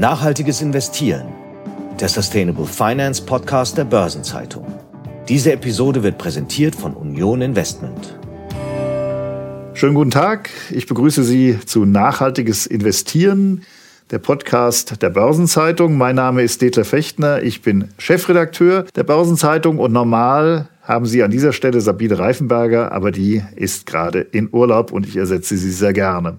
Nachhaltiges Investieren, der Sustainable Finance Podcast der Börsenzeitung. Diese Episode wird präsentiert von Union Investment. Schönen guten Tag, ich begrüße Sie zu Nachhaltiges Investieren, der Podcast der Börsenzeitung. Mein Name ist Detlef Fechtner, ich bin Chefredakteur der Börsenzeitung und normal haben Sie an dieser Stelle Sabine Reifenberger, aber die ist gerade in Urlaub und ich ersetze sie sehr gerne.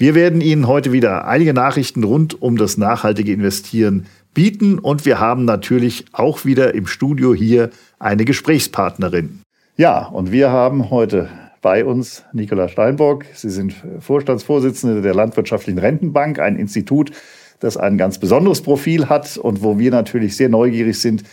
Wir werden Ihnen heute wieder einige Nachrichten rund um das nachhaltige Investieren bieten und wir haben natürlich auch wieder im Studio hier eine Gesprächspartnerin. Ja, und wir haben heute bei uns Nicola Steinbock. Sie sind Vorstandsvorsitzende der Landwirtschaftlichen Rentenbank, ein Institut, das ein ganz besonderes Profil hat und wo wir natürlich sehr neugierig sind,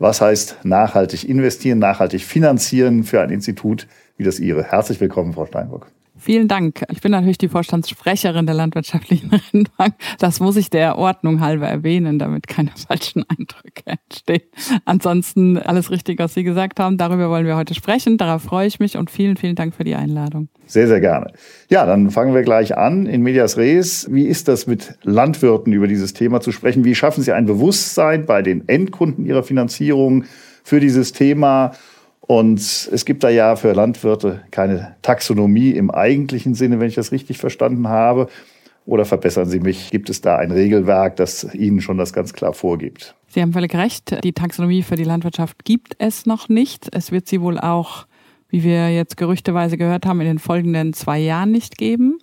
was heißt nachhaltig investieren, nachhaltig finanzieren für ein Institut wie das Ihre. Herzlich willkommen, Frau Steinbock. Vielen Dank. Ich bin natürlich die Vorstandssprecherin der Landwirtschaftlichen Rentenbank. Das muss ich der Ordnung halber erwähnen, damit keine falschen Eindrücke entstehen. Ansonsten alles richtig, was Sie gesagt haben. Darüber wollen wir heute sprechen. Darauf freue ich mich und vielen, vielen Dank für die Einladung. Sehr, sehr gerne. Ja, dann fangen wir gleich an in Medias Res. Wie ist das mit Landwirten über dieses Thema zu sprechen? Wie schaffen Sie ein Bewusstsein bei den Endkunden Ihrer Finanzierung für dieses Thema? Und es gibt da ja für Landwirte keine Taxonomie im eigentlichen Sinne, wenn ich das richtig verstanden habe. Oder verbessern Sie mich, gibt es da ein Regelwerk, das Ihnen schon das ganz klar vorgibt? Sie haben völlig recht. Die Taxonomie für die Landwirtschaft gibt es noch nicht. Es wird sie wohl auch, wie wir jetzt gerüchteweise gehört haben, in den folgenden zwei Jahren nicht geben.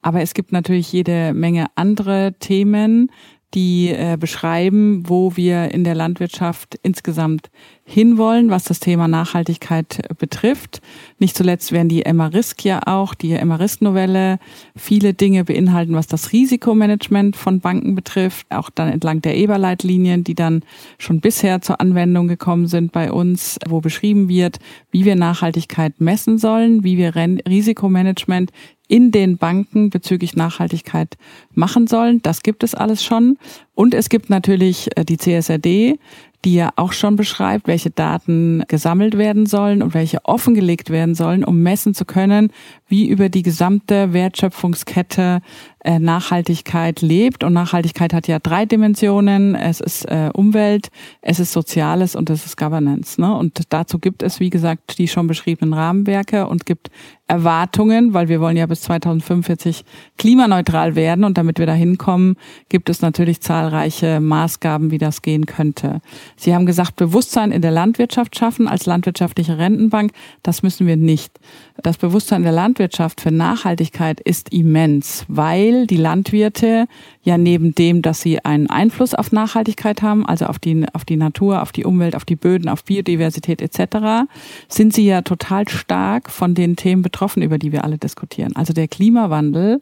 Aber es gibt natürlich jede Menge andere Themen, die äh, beschreiben, wo wir in der Landwirtschaft insgesamt hinwollen, was das Thema Nachhaltigkeit betrifft. Nicht zuletzt werden die Emma-Risk ja auch, die Emma-Risk-Novelle, viele Dinge beinhalten, was das Risikomanagement von Banken betrifft, auch dann entlang der Eberleitlinien, die dann schon bisher zur Anwendung gekommen sind bei uns, wo beschrieben wird, wie wir Nachhaltigkeit messen sollen, wie wir Risikomanagement in den Banken bezüglich Nachhaltigkeit machen sollen. Das gibt es alles schon. Und es gibt natürlich äh, die CSRD, die ja auch schon beschreibt, welche Daten gesammelt werden sollen und welche offengelegt werden sollen, um messen zu können, wie über die gesamte Wertschöpfungskette Nachhaltigkeit lebt. Und Nachhaltigkeit hat ja drei Dimensionen. Es ist äh, Umwelt, es ist Soziales und es ist Governance. Ne? Und dazu gibt es, wie gesagt, die schon beschriebenen Rahmenwerke und gibt Erwartungen, weil wir wollen ja bis 2045 klimaneutral werden. Und damit wir da hinkommen, gibt es natürlich zahlreiche Maßgaben, wie das gehen könnte. Sie haben gesagt, Bewusstsein in der Landwirtschaft schaffen als landwirtschaftliche Rentenbank. Das müssen wir nicht. Das Bewusstsein der Landwirtschaft für Nachhaltigkeit ist immens, weil die Landwirte ja neben dem, dass sie einen Einfluss auf Nachhaltigkeit haben, also auf die, auf die Natur, auf die Umwelt, auf die Böden, auf Biodiversität etc., sind sie ja total stark von den Themen betroffen, über die wir alle diskutieren. Also der Klimawandel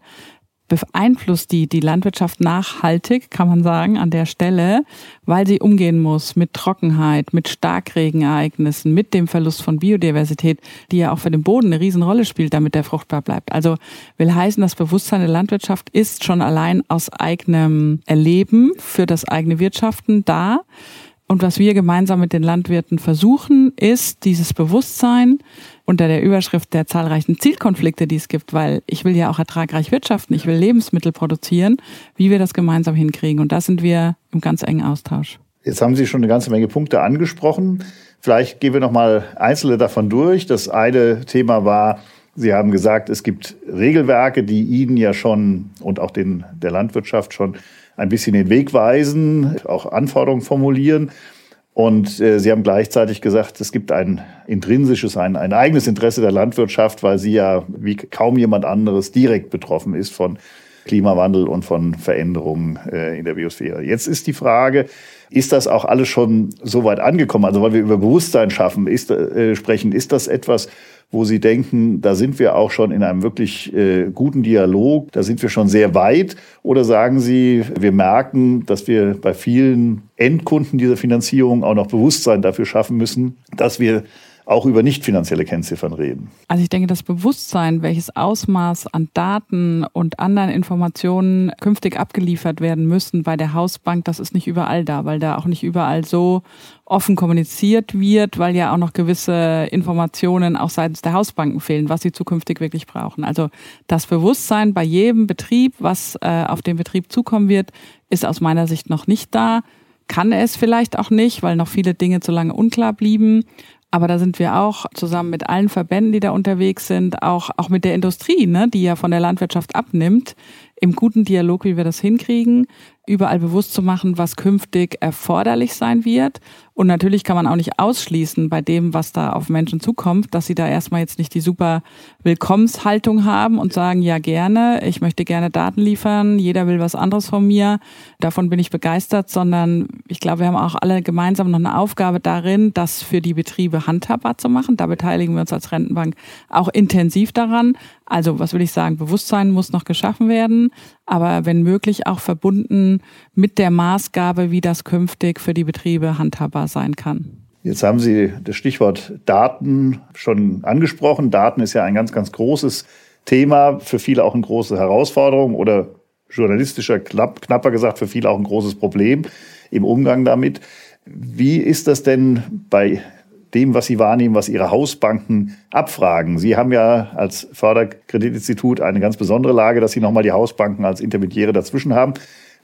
beeinflusst die, die Landwirtschaft nachhaltig, kann man sagen, an der Stelle, weil sie umgehen muss mit Trockenheit, mit Starkregenereignissen, mit dem Verlust von Biodiversität, die ja auch für den Boden eine Riesenrolle spielt, damit der fruchtbar bleibt. Also will heißen, das Bewusstsein der Landwirtschaft ist schon allein aus eigenem Erleben für das eigene Wirtschaften da. Und was wir gemeinsam mit den Landwirten versuchen, ist dieses Bewusstsein unter der Überschrift der zahlreichen Zielkonflikte, die es gibt, weil ich will ja auch ertragreich wirtschaften, ich will Lebensmittel produzieren, wie wir das gemeinsam hinkriegen. Und da sind wir im ganz engen Austausch. Jetzt haben Sie schon eine ganze Menge Punkte angesprochen. Vielleicht gehen wir noch mal einzelne davon durch. Das eine Thema war, Sie haben gesagt, es gibt Regelwerke, die Ihnen ja schon und auch den, der Landwirtschaft schon ein bisschen den Weg weisen, auch Anforderungen formulieren. Und äh, Sie haben gleichzeitig gesagt, es gibt ein intrinsisches, ein, ein eigenes Interesse der Landwirtschaft, weil sie ja wie kaum jemand anderes direkt betroffen ist von Klimawandel und von Veränderungen äh, in der Biosphäre. Jetzt ist die Frage, ist das auch alles schon so weit angekommen? Also weil wir über Bewusstsein schaffen, ist, äh, sprechen, ist das etwas, wo Sie denken, da sind wir auch schon in einem wirklich äh, guten Dialog, da sind wir schon sehr weit? Oder sagen Sie, wir merken, dass wir bei vielen Endkunden dieser Finanzierung auch noch Bewusstsein dafür schaffen müssen, dass wir auch über nicht finanzielle Kennziffern reden. Also ich denke, das Bewusstsein, welches Ausmaß an Daten und anderen Informationen künftig abgeliefert werden müssen bei der Hausbank, das ist nicht überall da, weil da auch nicht überall so offen kommuniziert wird, weil ja auch noch gewisse Informationen auch seitens der Hausbanken fehlen, was sie zukünftig wirklich brauchen. Also das Bewusstsein bei jedem Betrieb, was äh, auf den Betrieb zukommen wird, ist aus meiner Sicht noch nicht da. Kann es vielleicht auch nicht, weil noch viele Dinge zu lange unklar blieben. Aber da sind wir auch zusammen mit allen Verbänden, die da unterwegs sind, auch, auch mit der Industrie, ne, die ja von der Landwirtschaft abnimmt, im guten Dialog, wie wir das hinkriegen, überall bewusst zu machen, was künftig erforderlich sein wird. Und natürlich kann man auch nicht ausschließen bei dem, was da auf Menschen zukommt, dass sie da erstmal jetzt nicht die super Willkommenshaltung haben und sagen, ja gerne, ich möchte gerne Daten liefern, jeder will was anderes von mir, davon bin ich begeistert, sondern ich glaube, wir haben auch alle gemeinsam noch eine Aufgabe darin, das für die Betriebe handhabbar zu machen. Da beteiligen wir uns als Rentenbank auch intensiv daran. Also was will ich sagen, Bewusstsein muss noch geschaffen werden, aber wenn möglich auch verbunden mit der Maßgabe, wie das künftig für die Betriebe handhabbar sein kann. Jetzt haben Sie das Stichwort Daten schon angesprochen. Daten ist ja ein ganz, ganz großes Thema, für viele auch eine große Herausforderung oder journalistischer, knapp, knapper gesagt, für viele auch ein großes Problem im Umgang damit. Wie ist das denn bei dem, was Sie wahrnehmen, was Ihre Hausbanken abfragen. Sie haben ja als Förderkreditinstitut eine ganz besondere Lage, dass Sie nochmal die Hausbanken als Intermediäre dazwischen haben.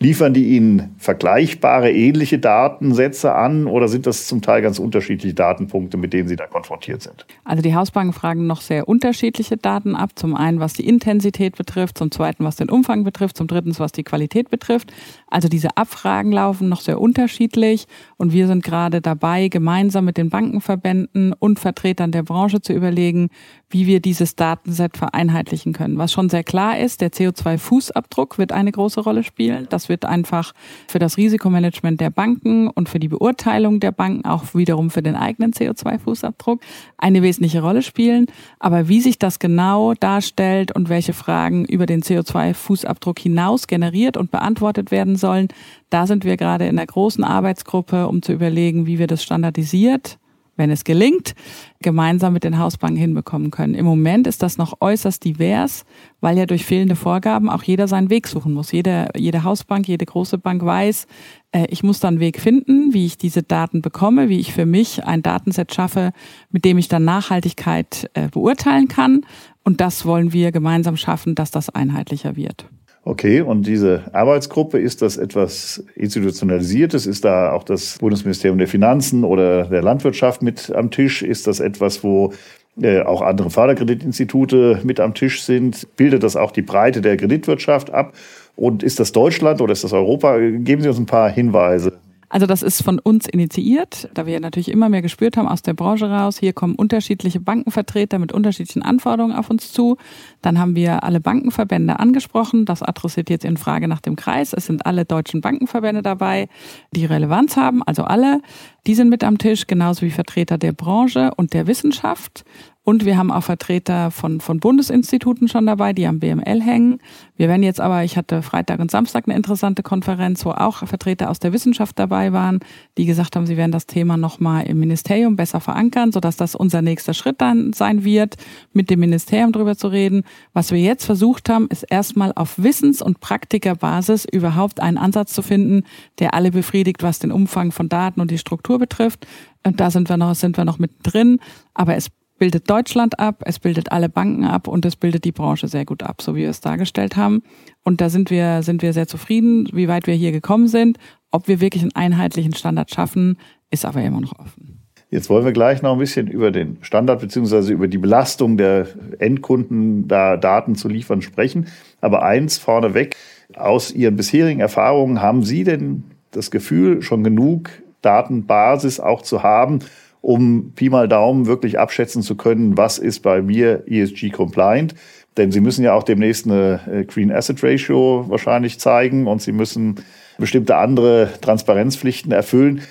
Liefern die Ihnen vergleichbare, ähnliche Datensätze an oder sind das zum Teil ganz unterschiedliche Datenpunkte, mit denen Sie da konfrontiert sind? Also die Hausbanken fragen noch sehr unterschiedliche Daten ab. Zum einen, was die Intensität betrifft, zum zweiten, was den Umfang betrifft, zum dritten, was die Qualität betrifft. Also diese Abfragen laufen noch sehr unterschiedlich und wir sind gerade dabei, gemeinsam mit den Bankenverbänden und Vertretern der Branche zu überlegen, wie wir dieses Datenset vereinheitlichen können. Was schon sehr klar ist, der CO2-Fußabdruck wird eine große Rolle spielen. Das wird einfach für das Risikomanagement der Banken und für die Beurteilung der Banken auch wiederum für den eigenen CO2-Fußabdruck eine wesentliche Rolle spielen. Aber wie sich das genau darstellt und welche Fragen über den CO2-Fußabdruck hinaus generiert und beantwortet werden sollen, da sind wir gerade in einer großen Arbeitsgruppe, um zu überlegen, wie wir das standardisiert wenn es gelingt, gemeinsam mit den Hausbanken hinbekommen können. Im Moment ist das noch äußerst divers, weil ja durch fehlende Vorgaben auch jeder seinen Weg suchen muss. Jede, jede Hausbank, jede große Bank weiß, äh, ich muss dann einen Weg finden, wie ich diese Daten bekomme, wie ich für mich ein Datenset schaffe, mit dem ich dann Nachhaltigkeit äh, beurteilen kann. Und das wollen wir gemeinsam schaffen, dass das einheitlicher wird. Okay, und diese Arbeitsgruppe, ist das etwas Institutionalisiertes? Ist da auch das Bundesministerium der Finanzen oder der Landwirtschaft mit am Tisch? Ist das etwas, wo äh, auch andere Förderkreditinstitute mit am Tisch sind? Bildet das auch die Breite der Kreditwirtschaft ab? Und ist das Deutschland oder ist das Europa? Geben Sie uns ein paar Hinweise. Also das ist von uns initiiert, da wir natürlich immer mehr gespürt haben aus der Branche raus. Hier kommen unterschiedliche Bankenvertreter mit unterschiedlichen Anforderungen auf uns zu. Dann haben wir alle Bankenverbände angesprochen. Das adressiert jetzt in Frage nach dem Kreis. Es sind alle deutschen Bankenverbände dabei, die Relevanz haben, also alle. Die sind mit am Tisch, genauso wie Vertreter der Branche und der Wissenschaft. Und wir haben auch Vertreter von, von Bundesinstituten schon dabei, die am BML hängen. Wir werden jetzt aber, ich hatte Freitag und Samstag eine interessante Konferenz, wo auch Vertreter aus der Wissenschaft dabei waren, die gesagt haben, sie werden das Thema nochmal im Ministerium besser verankern, sodass das unser nächster Schritt dann sein wird, mit dem Ministerium drüber zu reden. Was wir jetzt versucht haben, ist erstmal auf Wissens- und Praktikerbasis überhaupt einen Ansatz zu finden, der alle befriedigt, was den Umfang von Daten und die Struktur betrifft. Und da sind wir noch, sind wir noch mit drin. Aber es bildet Deutschland ab, es bildet alle Banken ab und es bildet die Branche sehr gut ab, so wie wir es dargestellt haben. Und da sind wir, sind wir sehr zufrieden, wie weit wir hier gekommen sind. Ob wir wirklich einen einheitlichen Standard schaffen, ist aber immer noch offen. Jetzt wollen wir gleich noch ein bisschen über den Standard beziehungsweise über die Belastung der Endkunden, da Daten zu liefern, sprechen. Aber eins vorneweg, aus Ihren bisherigen Erfahrungen, haben Sie denn das Gefühl, schon genug Datenbasis auch zu haben, um Pi mal Daumen wirklich abschätzen zu können, was ist bei mir ESG-compliant. Denn Sie müssen ja auch demnächst eine äh, Green Asset Ratio wahrscheinlich zeigen und Sie müssen bestimmte andere Transparenzpflichten erfüllen.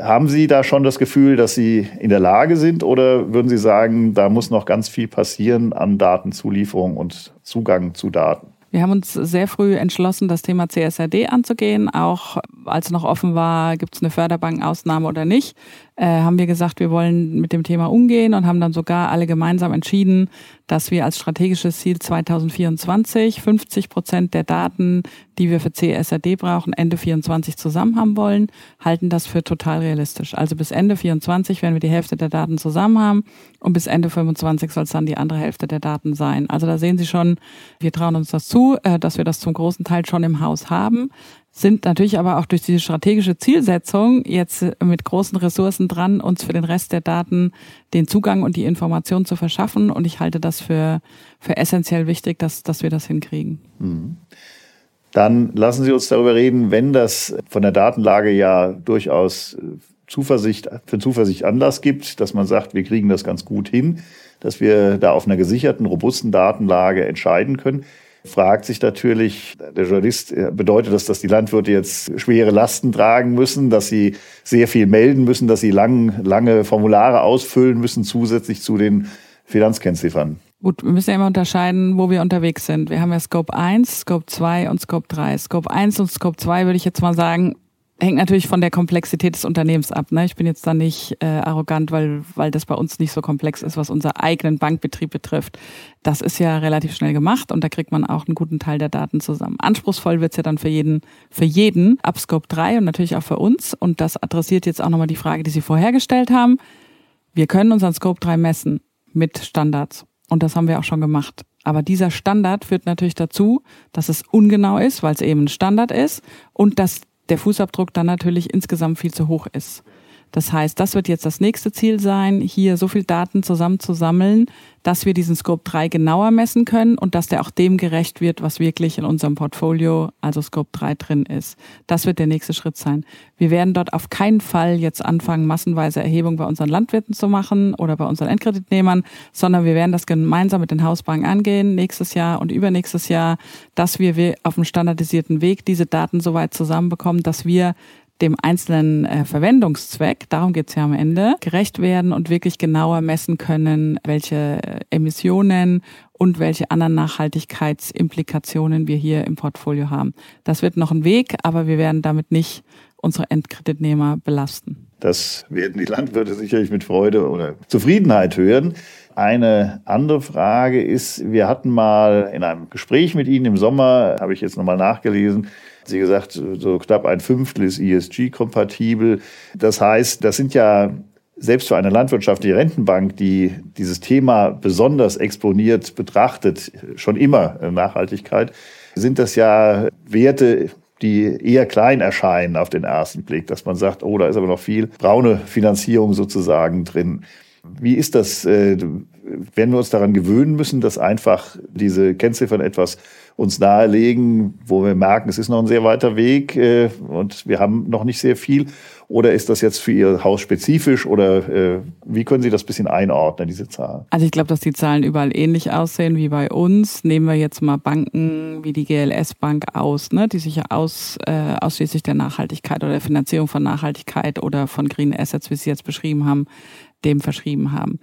Haben Sie da schon das Gefühl, dass Sie in der Lage sind oder würden Sie sagen, da muss noch ganz viel passieren an Datenzulieferung und Zugang zu Daten? Wir haben uns sehr früh entschlossen, das Thema CSRD anzugehen. Auch als noch offen war, gibt es eine Förderbankenausnahme oder nicht, äh, haben wir gesagt, wir wollen mit dem Thema umgehen und haben dann sogar alle gemeinsam entschieden, dass wir als strategisches Ziel 2024 50 Prozent der Daten, die wir für CSRD brauchen, Ende 24 zusammen haben wollen, halten das für total realistisch. Also bis Ende 24 werden wir die Hälfte der Daten zusammen haben und bis Ende 25 soll es dann die andere Hälfte der Daten sein. Also da sehen Sie schon, wir trauen uns das zu, äh, dass wir das zum großen Teil schon im Haus haben. Sind natürlich aber auch durch diese strategische Zielsetzung jetzt mit großen Ressourcen dran, uns für den Rest der Daten den Zugang und die Information zu verschaffen. Und ich halte das für, für essentiell wichtig, dass, dass wir das hinkriegen. Mhm. Dann lassen Sie uns darüber reden, wenn das von der Datenlage ja durchaus Zuversicht, für Zuversicht Anlass gibt, dass man sagt, wir kriegen das ganz gut hin, dass wir da auf einer gesicherten, robusten Datenlage entscheiden können fragt sich natürlich der Journalist, bedeutet das, dass die Landwirte jetzt schwere Lasten tragen müssen, dass sie sehr viel melden müssen, dass sie lang, lange Formulare ausfüllen müssen, zusätzlich zu den Finanzkennziffern? Gut, wir müssen ja immer unterscheiden, wo wir unterwegs sind. Wir haben ja Scope 1, Scope 2 und Scope 3. Scope 1 und Scope 2 würde ich jetzt mal sagen, hängt natürlich von der Komplexität des Unternehmens ab. Ne? Ich bin jetzt da nicht äh, arrogant, weil, weil das bei uns nicht so komplex ist, was unser eigenen Bankbetrieb betrifft. Das ist ja relativ schnell gemacht und da kriegt man auch einen guten Teil der Daten zusammen. Anspruchsvoll wird's ja dann für jeden, für jeden ab Scope 3 und natürlich auch für uns. Und das adressiert jetzt auch nochmal die Frage, die Sie vorher gestellt haben. Wir können unseren Scope 3 messen mit Standards. Und das haben wir auch schon gemacht. Aber dieser Standard führt natürlich dazu, dass es ungenau ist, weil es eben ein Standard ist und dass der Fußabdruck dann natürlich insgesamt viel zu hoch ist. Das heißt, das wird jetzt das nächste Ziel sein, hier so viel Daten zusammenzusammeln, dass wir diesen Scope 3 genauer messen können und dass der auch dem gerecht wird, was wirklich in unserem Portfolio, also Scope 3 drin ist. Das wird der nächste Schritt sein. Wir werden dort auf keinen Fall jetzt anfangen, massenweise Erhebungen bei unseren Landwirten zu machen oder bei unseren Endkreditnehmern, sondern wir werden das gemeinsam mit den Hausbanken angehen, nächstes Jahr und übernächstes Jahr, dass wir auf einem standardisierten Weg diese Daten so weit zusammenbekommen, dass wir dem einzelnen äh, Verwendungszweck, darum geht's ja am Ende, gerecht werden und wirklich genauer messen können, welche äh, Emissionen und welche anderen Nachhaltigkeitsimplikationen wir hier im Portfolio haben. Das wird noch ein Weg, aber wir werden damit nicht unsere Endkreditnehmer belasten. Das werden die Landwirte sicherlich mit Freude oder Zufriedenheit hören. Eine andere Frage ist, wir hatten mal in einem Gespräch mit Ihnen im Sommer, habe ich jetzt nochmal nachgelesen, Sie gesagt, so knapp ein Fünftel ist ESG-kompatibel. Das heißt, das sind ja selbst für eine landwirtschaftliche Rentenbank, die dieses Thema besonders exponiert betrachtet, schon immer äh, Nachhaltigkeit, sind das ja Werte, die eher klein erscheinen auf den ersten Blick, dass man sagt, oh, da ist aber noch viel braune Finanzierung sozusagen drin. Wie ist das? Äh, werden wir uns daran gewöhnen müssen, dass einfach diese Kennziffern etwas uns nahelegen, wo wir merken, es ist noch ein sehr weiter Weg äh, und wir haben noch nicht sehr viel? Oder ist das jetzt für Ihr Haus spezifisch oder äh, wie können Sie das bisschen einordnen, diese Zahlen? Also ich glaube, dass die Zahlen überall ähnlich aussehen wie bei uns. Nehmen wir jetzt mal Banken wie die GLS Bank aus, ne, die sich ja aus, äh, ausschließlich der Nachhaltigkeit oder der Finanzierung von Nachhaltigkeit oder von Green Assets, wie Sie jetzt beschrieben haben, dem verschrieben haben.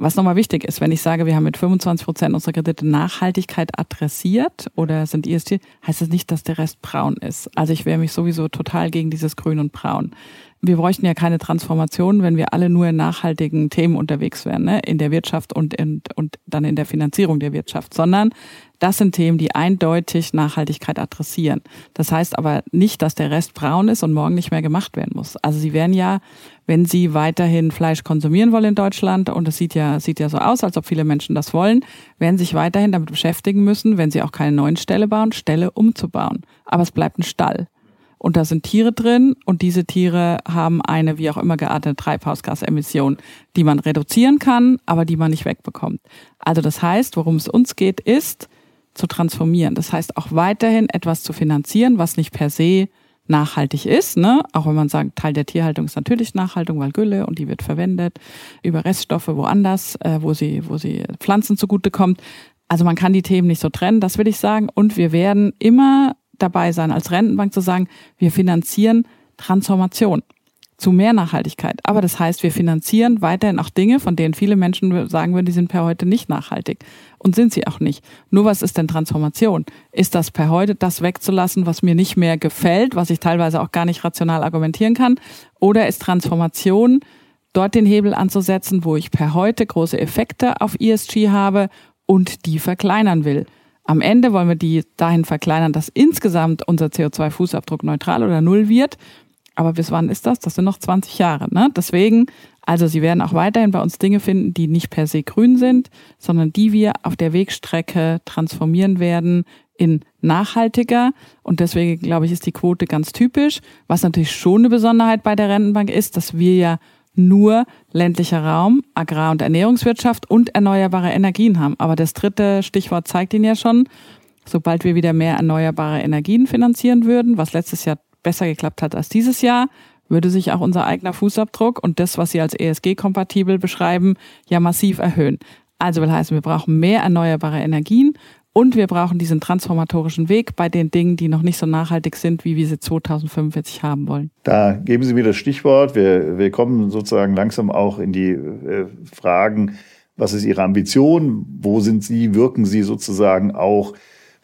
Was nochmal wichtig ist, wenn ich sage, wir haben mit 25 Prozent unserer Kredite Nachhaltigkeit adressiert oder sind ESG, heißt das nicht, dass der Rest braun ist. Also ich wehre mich sowieso total gegen dieses Grün und Braun. Wir bräuchten ja keine Transformation, wenn wir alle nur in nachhaltigen Themen unterwegs wären, ne? in der Wirtschaft und, in, und dann in der Finanzierung der Wirtschaft, sondern das sind Themen, die eindeutig Nachhaltigkeit adressieren. Das heißt aber nicht, dass der Rest braun ist und morgen nicht mehr gemacht werden muss. Also Sie werden ja, wenn Sie weiterhin Fleisch konsumieren wollen in Deutschland, und es sieht ja, sieht ja so aus, als ob viele Menschen das wollen, werden sich weiterhin damit beschäftigen müssen, wenn Sie auch keine neuen Ställe bauen, Ställe umzubauen. Aber es bleibt ein Stall. Und da sind Tiere drin und diese Tiere haben eine wie auch immer geartete Treibhausgasemission, die man reduzieren kann, aber die man nicht wegbekommt. Also das heißt, worum es uns geht, ist, zu transformieren. Das heißt auch weiterhin etwas zu finanzieren, was nicht per se nachhaltig ist, ne? Auch wenn man sagt, Teil der Tierhaltung ist natürlich Nachhaltung, weil Gülle und die wird verwendet über Reststoffe woanders, äh, wo sie, wo sie Pflanzen zugutekommt. Also man kann die Themen nicht so trennen, das will ich sagen. Und wir werden immer dabei sein, als Rentenbank zu sagen, wir finanzieren Transformation zu mehr Nachhaltigkeit. Aber das heißt, wir finanzieren weiterhin auch Dinge, von denen viele Menschen sagen würden, die sind per heute nicht nachhaltig. Und sind sie auch nicht. Nur was ist denn Transformation? Ist das per heute das wegzulassen, was mir nicht mehr gefällt, was ich teilweise auch gar nicht rational argumentieren kann? Oder ist Transformation dort den Hebel anzusetzen, wo ich per heute große Effekte auf ESG habe und die verkleinern will? Am Ende wollen wir die dahin verkleinern, dass insgesamt unser CO2-Fußabdruck neutral oder null wird. Aber bis wann ist das? Das sind noch 20 Jahre. Ne? Deswegen, also Sie werden auch weiterhin bei uns Dinge finden, die nicht per se grün sind, sondern die wir auf der Wegstrecke transformieren werden in nachhaltiger. Und deswegen, glaube ich, ist die Quote ganz typisch. Was natürlich schon eine Besonderheit bei der Rentenbank ist, dass wir ja nur ländlicher Raum, Agrar- und Ernährungswirtschaft und erneuerbare Energien haben. Aber das dritte Stichwort zeigt Ihnen ja schon, sobald wir wieder mehr erneuerbare Energien finanzieren würden, was letztes Jahr besser geklappt hat als dieses Jahr, würde sich auch unser eigener Fußabdruck und das, was Sie als ESG-kompatibel beschreiben, ja massiv erhöhen. Also will heißen, wir brauchen mehr erneuerbare Energien und wir brauchen diesen transformatorischen Weg bei den Dingen, die noch nicht so nachhaltig sind, wie wir sie 2045 haben wollen. Da geben Sie mir das Stichwort. Wir, wir kommen sozusagen langsam auch in die äh, Fragen, was ist Ihre Ambition? Wo sind Sie? Wirken Sie sozusagen auch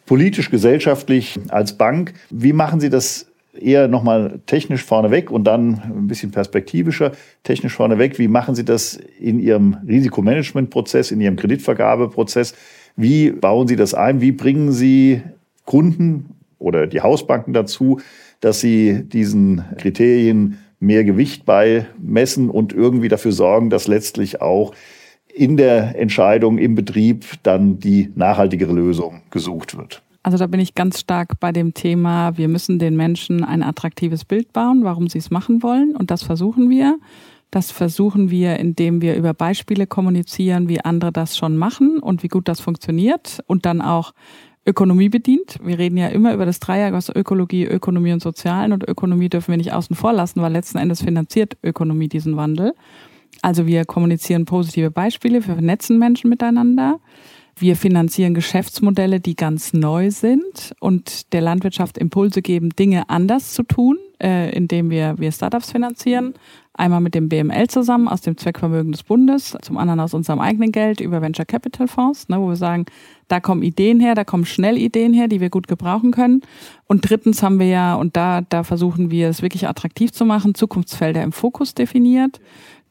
politisch, gesellschaftlich als Bank? Wie machen Sie das eher nochmal technisch vorneweg und dann ein bisschen perspektivischer technisch vorneweg. Wie machen Sie das in Ihrem Risikomanagementprozess, in Ihrem Kreditvergabeprozess? Wie bauen Sie das ein? Wie bringen Sie Kunden oder die Hausbanken dazu, dass sie diesen Kriterien mehr Gewicht beimessen und irgendwie dafür sorgen, dass letztlich auch in der Entscheidung im Betrieb dann die nachhaltigere Lösung gesucht wird? Also da bin ich ganz stark bei dem Thema, wir müssen den Menschen ein attraktives Bild bauen, warum sie es machen wollen. Und das versuchen wir. Das versuchen wir, indem wir über Beispiele kommunizieren, wie andere das schon machen und wie gut das funktioniert und dann auch Ökonomie bedient. Wir reden ja immer über das Dreieck aus Ökologie, Ökonomie und Sozialen und Ökonomie dürfen wir nicht außen vor lassen, weil letzten Endes finanziert Ökonomie diesen Wandel. Also wir kommunizieren positive Beispiele, wir vernetzen Menschen miteinander. Wir finanzieren Geschäftsmodelle, die ganz neu sind und der Landwirtschaft Impulse geben, Dinge anders zu tun, äh, indem wir, wir Startups finanzieren. Einmal mit dem BML zusammen aus dem Zweckvermögen des Bundes, zum anderen aus unserem eigenen Geld über Venture Capital Fonds, ne, wo wir sagen, da kommen Ideen her, da kommen schnell Ideen her, die wir gut gebrauchen können. Und drittens haben wir ja, und da, da versuchen wir es wirklich attraktiv zu machen, Zukunftsfelder im Fokus definiert,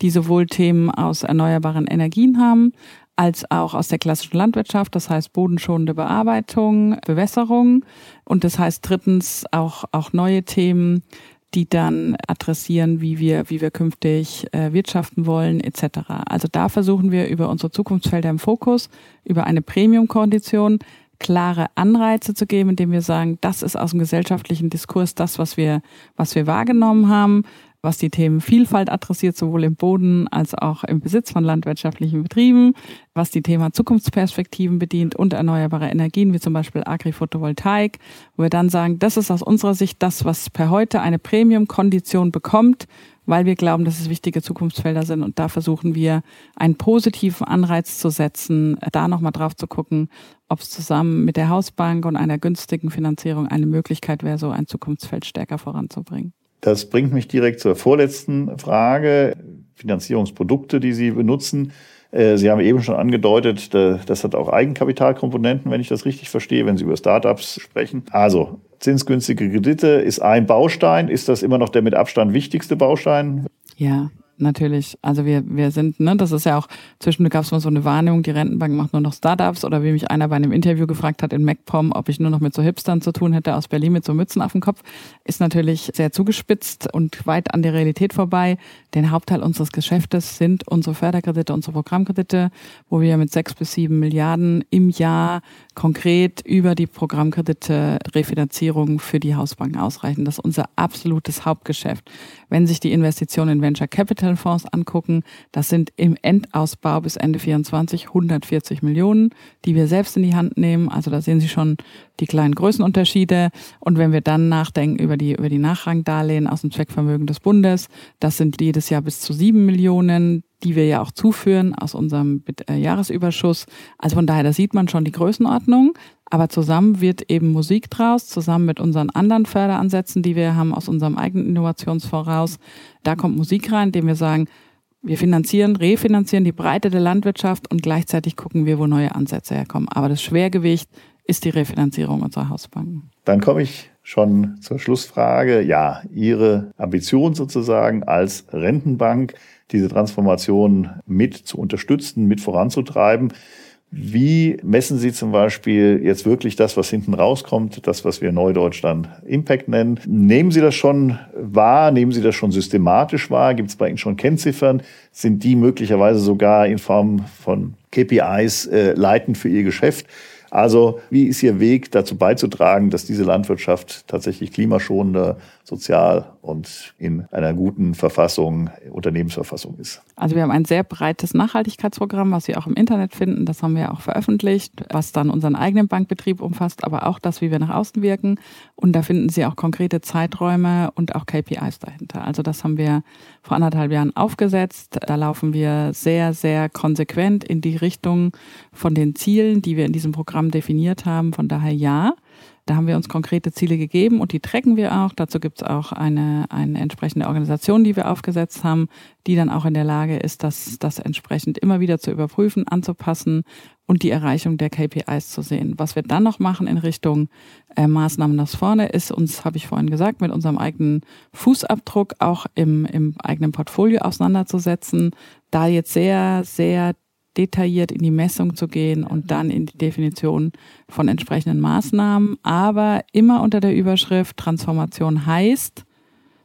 die sowohl Themen aus erneuerbaren Energien haben, als auch aus der klassischen Landwirtschaft, das heißt bodenschonende Bearbeitung, Bewässerung und das heißt drittens auch, auch neue Themen, die dann adressieren, wie wir, wie wir künftig äh, wirtschaften wollen, etc. Also da versuchen wir über unsere Zukunftsfelder im Fokus, über eine Premium-Kondition klare Anreize zu geben, indem wir sagen, das ist aus dem gesellschaftlichen Diskurs das, was wir, was wir wahrgenommen haben was die Themen Vielfalt adressiert, sowohl im Boden als auch im Besitz von landwirtschaftlichen Betrieben, was die Thema Zukunftsperspektiven bedient und erneuerbare Energien, wie zum Beispiel Agri-Photovoltaik, wo wir dann sagen, das ist aus unserer Sicht das, was per heute eine Premium-Kondition bekommt, weil wir glauben, dass es wichtige Zukunftsfelder sind. Und da versuchen wir, einen positiven Anreiz zu setzen, da nochmal drauf zu gucken, ob es zusammen mit der Hausbank und einer günstigen Finanzierung eine Möglichkeit wäre, so ein Zukunftsfeld stärker voranzubringen. Das bringt mich direkt zur vorletzten Frage. Finanzierungsprodukte, die Sie benutzen. Äh, Sie haben eben schon angedeutet, das hat auch Eigenkapitalkomponenten, wenn ich das richtig verstehe, wenn Sie über Startups sprechen. Also zinsgünstige Kredite ist ein Baustein. Ist das immer noch der mit Abstand wichtigste Baustein? Ja, natürlich. Also wir, wir sind, ne, das ist ja auch, zwischendurch gab es mal so eine Warnung, die Rentenbank macht nur noch Startups oder wie mich einer bei einem Interview gefragt hat in MacPom, ob ich nur noch mit so Hipstern zu tun hätte aus Berlin mit so Mützen auf dem Kopf, ist natürlich sehr zugespitzt und weit an der Realität vorbei. Den Hauptteil unseres Geschäftes sind unsere Förderkredite, unsere Programmkredite, wo wir mit sechs bis sieben Milliarden im Jahr konkret über die Programmkredite Refinanzierung für die Hausbanken ausreichen. Das ist unser absolutes Hauptgeschäft. Wenn sich die Investitionen in Venture Capital Fonds angucken, das sind im Endausbau bis Ende 24 140 Millionen, die wir selbst in die Hand nehmen. Also da sehen Sie schon die kleinen Größenunterschiede. Und wenn wir dann nachdenken über die, über die Nachrangdarlehen aus dem Zweckvermögen des Bundes, das sind jedes Jahr bis zu sieben Millionen die wir ja auch zuführen aus unserem äh, Jahresüberschuss. Also von daher, da sieht man schon die Größenordnung. Aber zusammen wird eben Musik draus, zusammen mit unseren anderen Förderansätzen, die wir haben aus unserem eigenen Innovationsfonds raus. Da kommt Musik rein, indem wir sagen, wir finanzieren, refinanzieren die Breite der Landwirtschaft und gleichzeitig gucken wir, wo neue Ansätze herkommen. Aber das Schwergewicht ist die Refinanzierung unserer Hausbanken. Dann komme ich schon zur Schlussfrage. Ja, Ihre Ambition sozusagen als Rentenbank diese Transformation mit zu unterstützen, mit voranzutreiben. Wie messen Sie zum Beispiel jetzt wirklich das, was hinten rauskommt, das, was wir Neudeutsch dann Impact nennen? Nehmen Sie das schon wahr? Nehmen Sie das schon systematisch wahr? Gibt es bei Ihnen schon Kennziffern? Sind die möglicherweise sogar in Form von KPIs äh, leitend für Ihr Geschäft? Also wie ist Ihr Weg dazu beizutragen, dass diese Landwirtschaft tatsächlich klimaschonender, sozial und in einer guten Verfassung, Unternehmensverfassung ist? Also wir haben ein sehr breites Nachhaltigkeitsprogramm, was Sie auch im Internet finden. Das haben wir auch veröffentlicht, was dann unseren eigenen Bankbetrieb umfasst, aber auch das, wie wir nach außen wirken. Und da finden Sie auch konkrete Zeiträume und auch KPIs dahinter. Also das haben wir vor anderthalb Jahren aufgesetzt. Da laufen wir sehr, sehr konsequent in die Richtung von den Zielen, die wir in diesem Programm definiert haben. Von daher ja. Da haben wir uns konkrete Ziele gegeben und die tracken wir auch. Dazu gibt es auch eine, eine entsprechende Organisation, die wir aufgesetzt haben, die dann auch in der Lage ist, das, das entsprechend immer wieder zu überprüfen, anzupassen und die Erreichung der KPIs zu sehen. Was wir dann noch machen in Richtung äh, Maßnahmen nach vorne, ist uns, habe ich vorhin gesagt, mit unserem eigenen Fußabdruck auch im, im eigenen Portfolio auseinanderzusetzen, da jetzt sehr, sehr detailliert in die Messung zu gehen und dann in die Definition von entsprechenden Maßnahmen, aber immer unter der Überschrift Transformation heißt,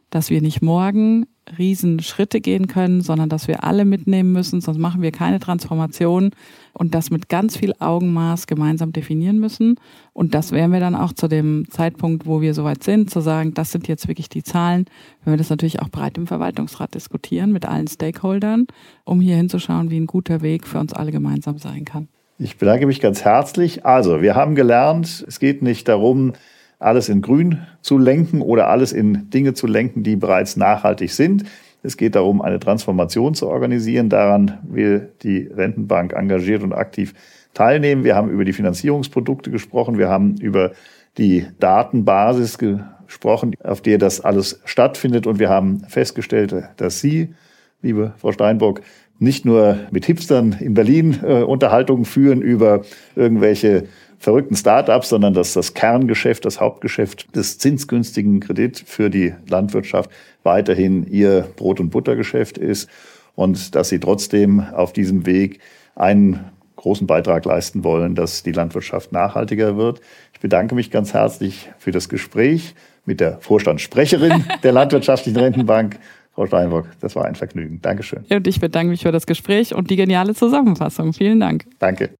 dass wir nicht morgen Riesenschritte gehen können, sondern dass wir alle mitnehmen müssen, sonst machen wir keine Transformation und das mit ganz viel Augenmaß gemeinsam definieren müssen. Und das werden wir dann auch zu dem Zeitpunkt, wo wir soweit sind, zu sagen, das sind jetzt wirklich die Zahlen, wenn wir das natürlich auch breit im Verwaltungsrat diskutieren mit allen Stakeholdern, um hier hinzuschauen, wie ein guter Weg für uns alle gemeinsam sein kann. Ich bedanke mich ganz herzlich. Also, wir haben gelernt, es geht nicht darum, alles in Grün zu lenken oder alles in Dinge zu lenken, die bereits nachhaltig sind. Es geht darum, eine Transformation zu organisieren. Daran will die Rentenbank engagiert und aktiv teilnehmen. Wir haben über die Finanzierungsprodukte gesprochen. Wir haben über die Datenbasis gesprochen, auf der das alles stattfindet. Und wir haben festgestellt, dass Sie, liebe Frau Steinbock, nicht nur mit Hipstern in Berlin äh, Unterhaltungen führen über irgendwelche verrückten Start-ups, sondern dass das Kerngeschäft, das Hauptgeschäft des zinsgünstigen Kredit für die Landwirtschaft weiterhin ihr Brot- und Buttergeschäft ist und dass sie trotzdem auf diesem Weg einen großen Beitrag leisten wollen, dass die Landwirtschaft nachhaltiger wird. Ich bedanke mich ganz herzlich für das Gespräch mit der Vorstandssprecherin der Landwirtschaftlichen Rentenbank, Frau Steinbock. Das war ein Vergnügen. Dankeschön. Und ich bedanke mich für das Gespräch und die geniale Zusammenfassung. Vielen Dank. Danke.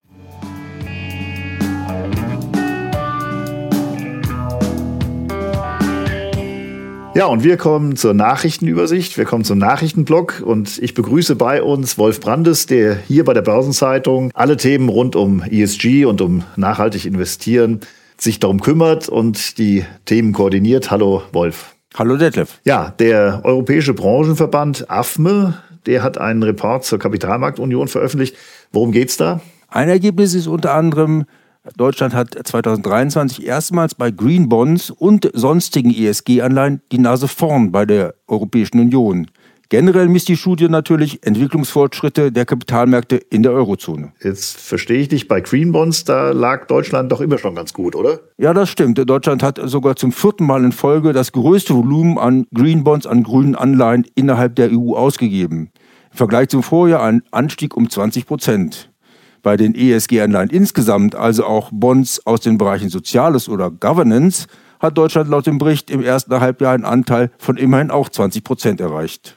Ja, und wir kommen zur Nachrichtenübersicht. Wir kommen zum Nachrichtenblock und ich begrüße bei uns Wolf Brandes, der hier bei der Börsenzeitung alle Themen rund um ESG und um nachhaltig investieren sich darum kümmert und die Themen koordiniert. Hallo Wolf. Hallo Detlef. Ja, der Europäische Branchenverband AFME, der hat einen Report zur Kapitalmarktunion veröffentlicht. Worum geht's da? Ein Ergebnis ist unter anderem, Deutschland hat 2023 erstmals bei Green Bonds und sonstigen ESG-Anleihen die Nase vorn bei der Europäischen Union. Generell misst die Studie natürlich Entwicklungsfortschritte der Kapitalmärkte in der Eurozone. Jetzt verstehe ich dich, bei Green Bonds, da lag Deutschland doch immer schon ganz gut, oder? Ja, das stimmt. Deutschland hat sogar zum vierten Mal in Folge das größte Volumen an Green Bonds, an grünen Anleihen innerhalb der EU ausgegeben. Im Vergleich zum Vorjahr ein Anstieg um 20 Prozent bei den ESG-Anleihen insgesamt, also auch Bonds aus den Bereichen Soziales oder Governance, hat Deutschland laut dem Bericht im ersten Halbjahr einen Anteil von immerhin auch 20 Prozent erreicht.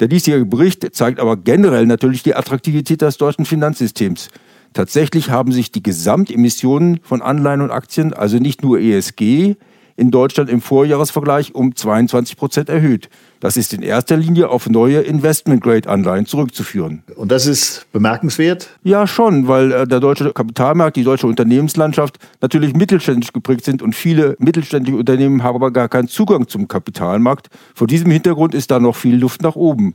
Der diesjährige Bericht zeigt aber generell natürlich die Attraktivität des deutschen Finanzsystems. Tatsächlich haben sich die Gesamtemissionen von Anleihen und Aktien, also nicht nur ESG, in Deutschland im Vorjahresvergleich um 22 Prozent erhöht. Das ist in erster Linie auf neue Investment-Grade-Anleihen zurückzuführen. Und das ist bemerkenswert? Ja, schon, weil äh, der deutsche Kapitalmarkt, die deutsche Unternehmenslandschaft natürlich mittelständisch geprägt sind und viele mittelständische Unternehmen haben aber gar keinen Zugang zum Kapitalmarkt. Vor diesem Hintergrund ist da noch viel Luft nach oben.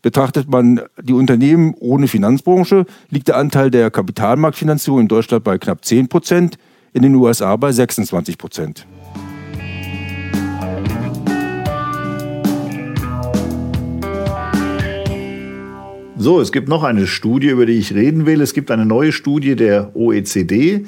Betrachtet man die Unternehmen ohne Finanzbranche, liegt der Anteil der Kapitalmarktfinanzierung in Deutschland bei knapp 10 Prozent, in den USA bei 26 Prozent. So, es gibt noch eine Studie, über die ich reden will. Es gibt eine neue Studie der OECD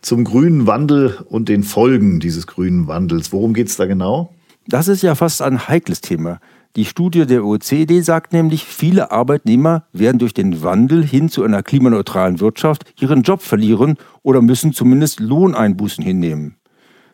zum grünen Wandel und den Folgen dieses grünen Wandels. Worum geht es da genau? Das ist ja fast ein heikles Thema. Die Studie der OECD sagt nämlich, viele Arbeitnehmer werden durch den Wandel hin zu einer klimaneutralen Wirtschaft ihren Job verlieren oder müssen zumindest Lohneinbußen hinnehmen.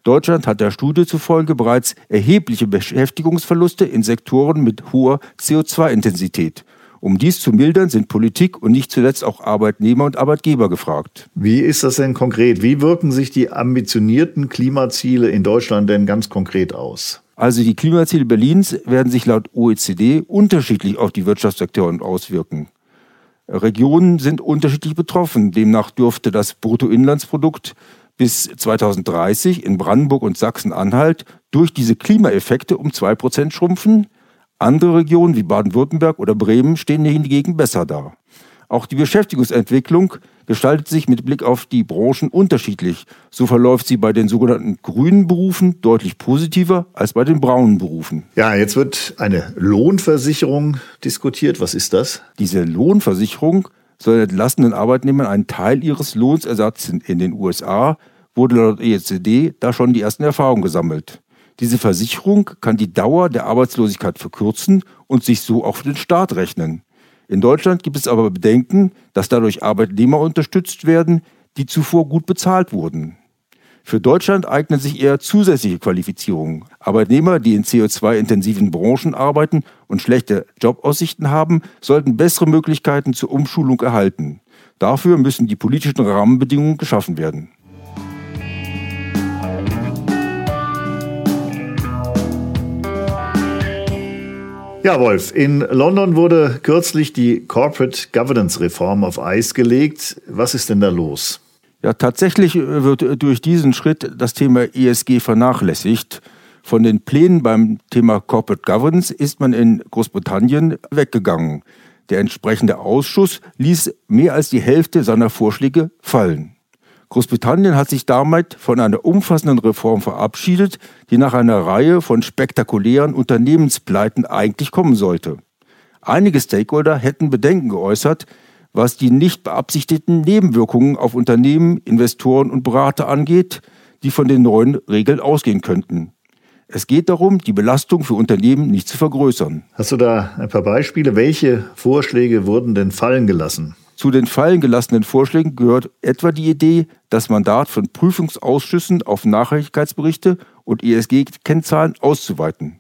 Deutschland hat der Studie zufolge bereits erhebliche Beschäftigungsverluste in Sektoren mit hoher CO2-Intensität Um dies zu mildern, sind Politik und nicht zuletzt auch Arbeitnehmer und Arbeitgeber gefragt. Wie ist das denn konkret? Wie wirken sich die ambitionierten Klimaziele in Deutschland denn ganz konkret aus? Also die Klimaziele Berlins werden sich laut OECD unterschiedlich auf die Wirtschaftssektoren auswirken. Regionen sind unterschiedlich betroffen. Demnach dürfte das Bruttoinlandsprodukt bis 2030 in Brandenburg und Sachsen-Anhalt durch diese Klimaeffekte um 2% schrumpfen. Andere Regionen wie Baden-Württemberg oder Bremen stehen hingegen besser da. Auch die Beschäftigungsentwicklung gestaltet sich mit Blick auf die Branchen unterschiedlich. So verläuft sie bei den sogenannten grünen Berufen deutlich positiver als bei den braunen Berufen. Ja, jetzt wird eine Lohnversicherung diskutiert. Was ist das? Diese Lohnversicherung soll entlassenen Arbeitnehmern einen Teil ihres Lohns ersetzen. In den USA wurde laut EZD da schon die ersten Erfahrungen gesammelt. Diese Versicherung kann die Dauer der Arbeitslosigkeit verkürzen und sich so auch für den Staat rechnen. In Deutschland gibt es aber Bedenken, dass dadurch Arbeitnehmer unterstützt werden, die zuvor gut bezahlt wurden. Für Deutschland eignen sich eher zusätzliche Qualifizierungen. Arbeitnehmer, die in CO2-intensiven Branchen arbeiten und schlechte Jobaussichten haben, sollten bessere Möglichkeiten zur Umschulung erhalten. Dafür müssen die politischen Rahmenbedingungen geschaffen werden. Ja, Wolf, in London wurde kürzlich die Corporate Governance Reform auf Eis gelegt. Was ist denn da los? Ja, tatsächlich wird durch diesen Schritt das Thema ESG vernachlässigt. Von den Plänen beim Thema Corporate Governance ist man in Großbritannien weggegangen. Der entsprechende Ausschuss ließ mehr als die Hälfte seiner Vorschläge fallen. Großbritannien hat sich damit von einer umfassenden Reform verabschiedet, die nach einer Reihe von spektakulären Unternehmenspleiten eigentlich kommen sollte. Einige Stakeholder hätten Bedenken geäußert, was die nicht beabsichtigten Nebenwirkungen auf Unternehmen, Investoren und Berater angeht, die von den neuen Regeln ausgehen könnten. Es geht darum, die Belastung für Unternehmen nicht zu vergrößern. Hast du da ein paar Beispiele? Welche Vorschläge wurden denn fallen gelassen? Zu den fallen gelassenen Vorschlägen gehört etwa die Idee, das Mandat von Prüfungsausschüssen auf Nachhaltigkeitsberichte und ESG-Kennzahlen auszuweiten.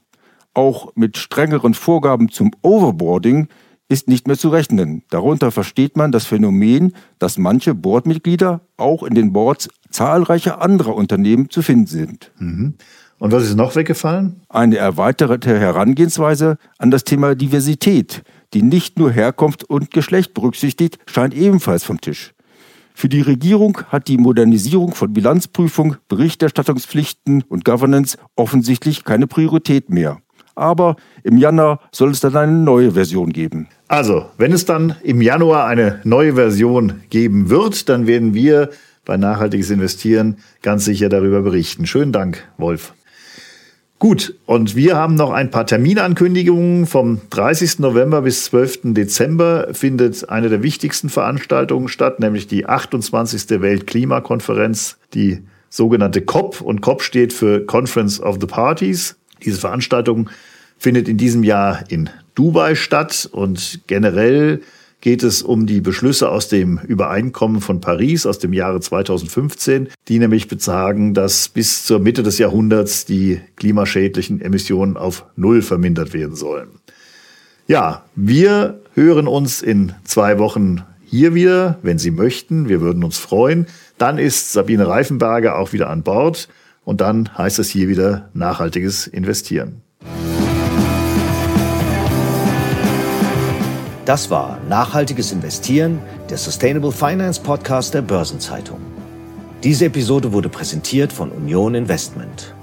Auch mit strengeren Vorgaben zum Overboarding ist nicht mehr zu rechnen. Darunter versteht man das Phänomen, dass manche Boardmitglieder auch in den Boards zahlreicher anderer Unternehmen zu finden sind. Mhm. Und was ist noch weggefallen? Eine erweiterte Herangehensweise an das Thema Diversität die nicht nur Herkunft und Geschlecht berücksichtigt, scheint ebenfalls vom Tisch. Für die Regierung hat die Modernisierung von Bilanzprüfung, Berichterstattungspflichten und Governance offensichtlich keine Priorität mehr. Aber im Januar soll es dann eine neue Version geben. Also, wenn es dann im Januar eine neue Version geben wird, dann werden wir bei Nachhaltiges Investieren ganz sicher darüber berichten. Schönen Dank, Wolf. Gut, und wir haben noch ein paar Terminankündigungen. Vom 30. November bis 12. Dezember findet eine der wichtigsten Veranstaltungen statt, nämlich die 28. Weltklimakonferenz, die sogenannte COP. Und COP steht für Conference of the Parties. Diese Veranstaltung findet in diesem Jahr in Dubai statt und generell geht es um die Beschlüsse aus dem Übereinkommen von Paris aus dem Jahre 2015, die nämlich besagen, dass bis zur Mitte des Jahrhunderts die klimaschädlichen Emissionen auf Null vermindert werden sollen. Ja, wir hören uns in zwei Wochen hier wieder, wenn Sie möchten. Wir würden uns freuen. Dann ist Sabine Reifenberger auch wieder an Bord und dann heißt es hier wieder nachhaltiges Investieren. Das war Nachhaltiges Investieren, der Sustainable Finance Podcast der Börsenzeitung. Diese Episode wurde präsentiert von Union Investment.